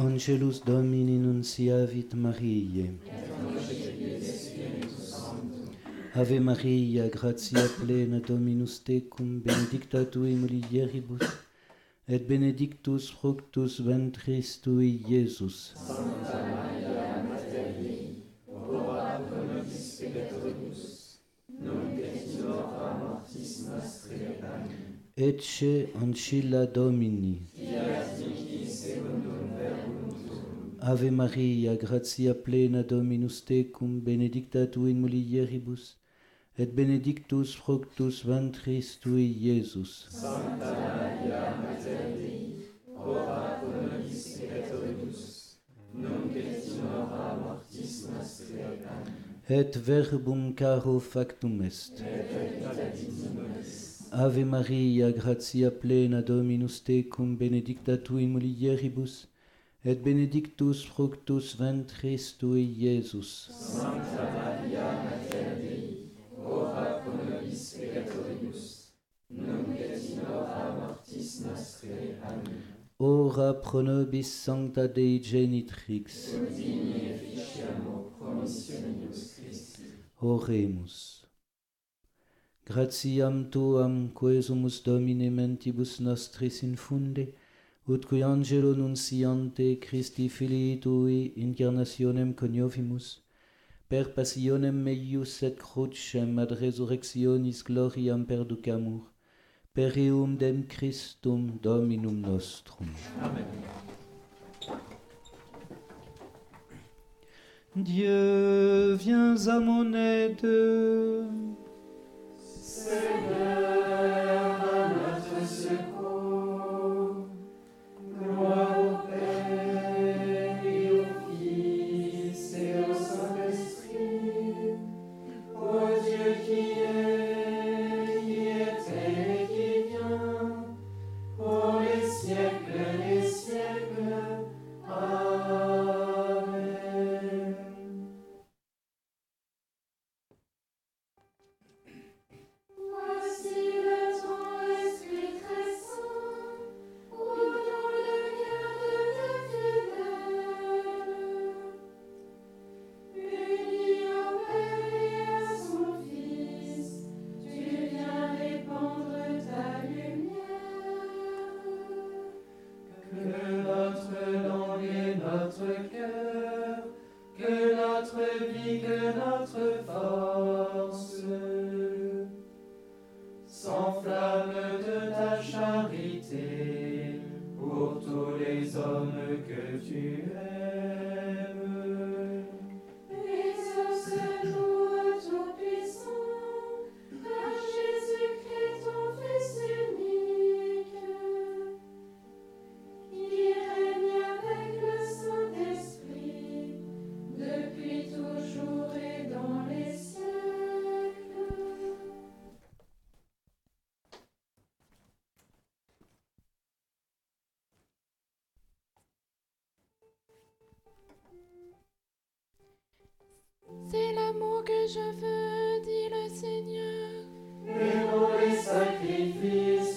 Angelus Domini nunciavit Mariae. Ave Maria, gratia plena Dominus tecum, benedicta tui mulieribus, et benedictus fructus ventris tui, Iesus. Santa Maria, Mater Dei, ora pro nobis peccatoribus, in hora mortis nostrae. Ecce ancilla Domini. Ave Maria, gratia plena Dominus tecum, benedicta tu in mulieribus, et benedictus fructus ventris tui, Iesus. Sancta Maria, Mater Dei, ora pro nobis peccatoribus, nunc et in hora mortis nostre. Amen. Et verbum caro factum est. Et vita est. Ave Maria, gratia plena Dominus tecum, benedicta tu in mulieribus, et et benedictus fructus ventris tui, Iesus. Sancta Maria Mater Dei, ora pro nobis peccatoribus, nunc et in hora mortis nostrae. Amen. Ora pro nobis sancta Dei genitrix, ut digni efficiamur promissionibus Christi. Oremus. Gratiam tuam quesumus Domine mentibus nostris infunde, et ut qui angelo nunciante Christi filii tui incarnationem coniovimus, per passionem meius et crucem ad resurrectionis gloriam perducamur, per eum dem Christum Dominum nostrum. Amen. Dieu, viens à mon aide. Ta charité pour tous les hommes que tu aimes. C'est l'amour que je veux, dit le Seigneur. Les sacrifices,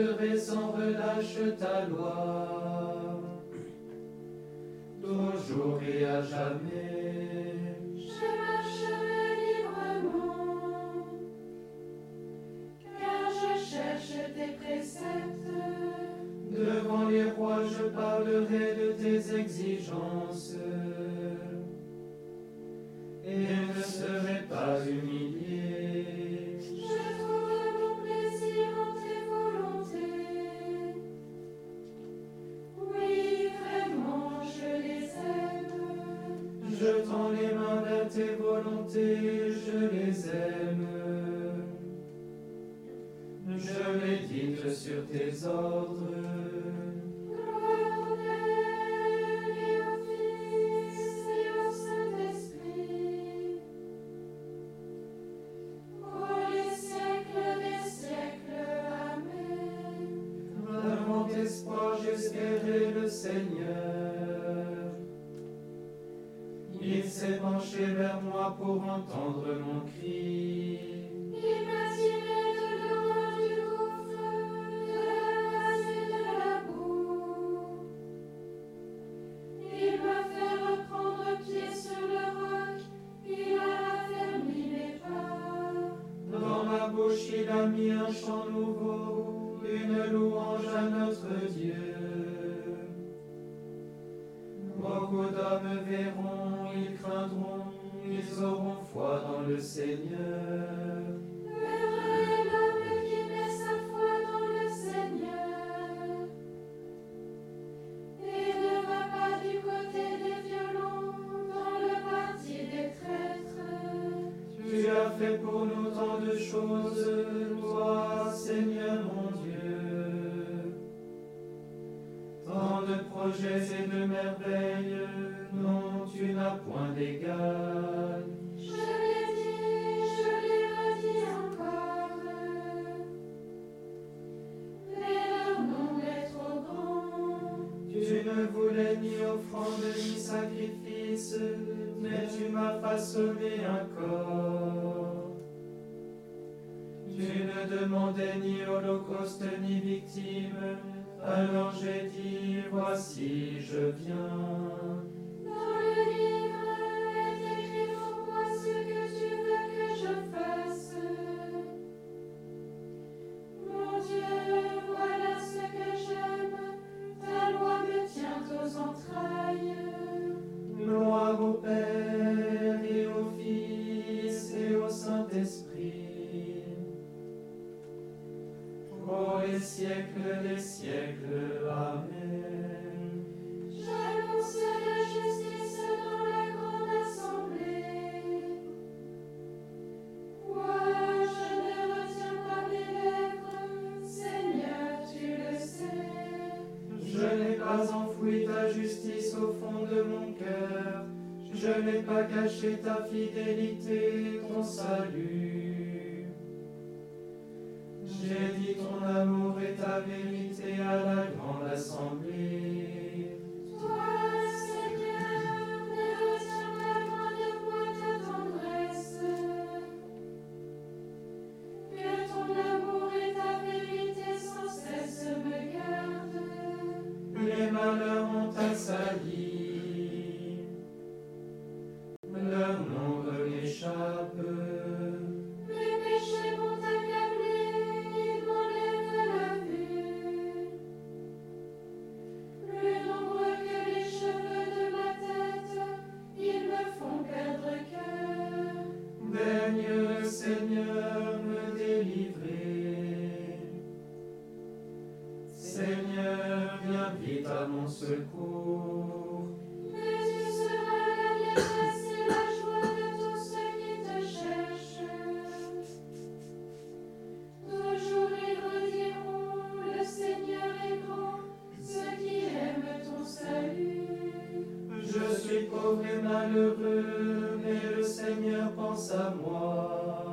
J'observerai sans relâche ta loi, toujours et à jamais. Je marcherai librement, car je cherche tes préceptes. Devant les rois, je parlerai de tes exigences et ne serai pas humilié. Je tends les mains vers tes volontés, je les aime. je médite sur tes ordres. Gloire au Père et penché vers moi pour entendre mon cri. Il m'a tiré de loin du gouffre, de la masse et de la boue. Il m'a fait reprendre pied sur le roc, il a raffermi mes pas. Dans ma bouche, il a mis un chant nouveau, une louange à notre Dieu. Beaucoup d'hommes verront, ils craindront, ils auront foi dans le Seigneur. Heureux l'homme qui met sa foi dans le Seigneur et ne va pas du côté des violents, dans le parti des traîtres. Tu as fait pour nous tant de choses, toi, Seigneur mon Dieu. Tant de projets et de merveilles, ni offrande ni sacrifice, mais tu m'as façonné un corps. Tu ne demandais ni holocauste ni victime, alors j'ai dit, voici, je viens. Pour les siècles des siècles. Amen. J'annonce la justice dans la grande assemblée. Moi, je ne retiens pas mes lèvres, Seigneur, tu le sais. Je n'ai pas enfoui ta justice au fond de mon cœur. Je n'ai pas caché ta fidélité, ton salut. J'ai dit ton amour et ta vérité à la grande assemblée. Pauvre et malheureux, mais le Seigneur pense à moi.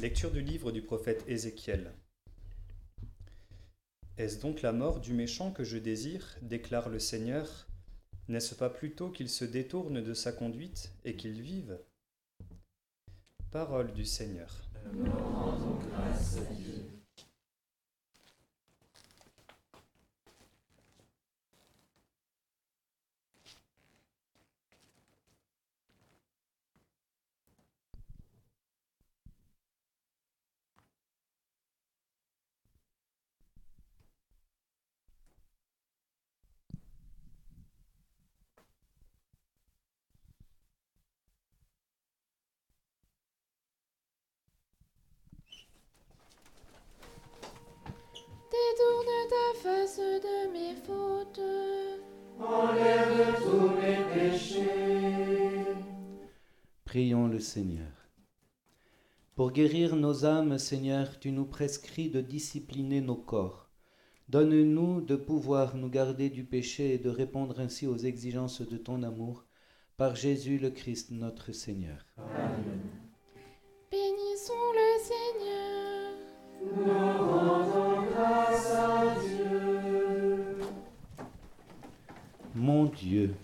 Lecture du livre du prophète Ézéchiel. Est-ce donc la mort du méchant que je désire déclare le Seigneur? N'est-ce pas plutôt qu'il se détourne de sa conduite et qu'il vive? Parole du Seigneur. Détourne ta face de mes fautes. Enlève tous mes péchés. Prions le Seigneur. Pour guérir nos âmes, Seigneur, tu nous prescris de discipliner nos corps. Donne-nous de pouvoir nous garder du péché et de répondre ainsi aux exigences de ton amour, par Jésus le Christ notre Seigneur. Amen. Bénissons le Seigneur. Nous Dieu,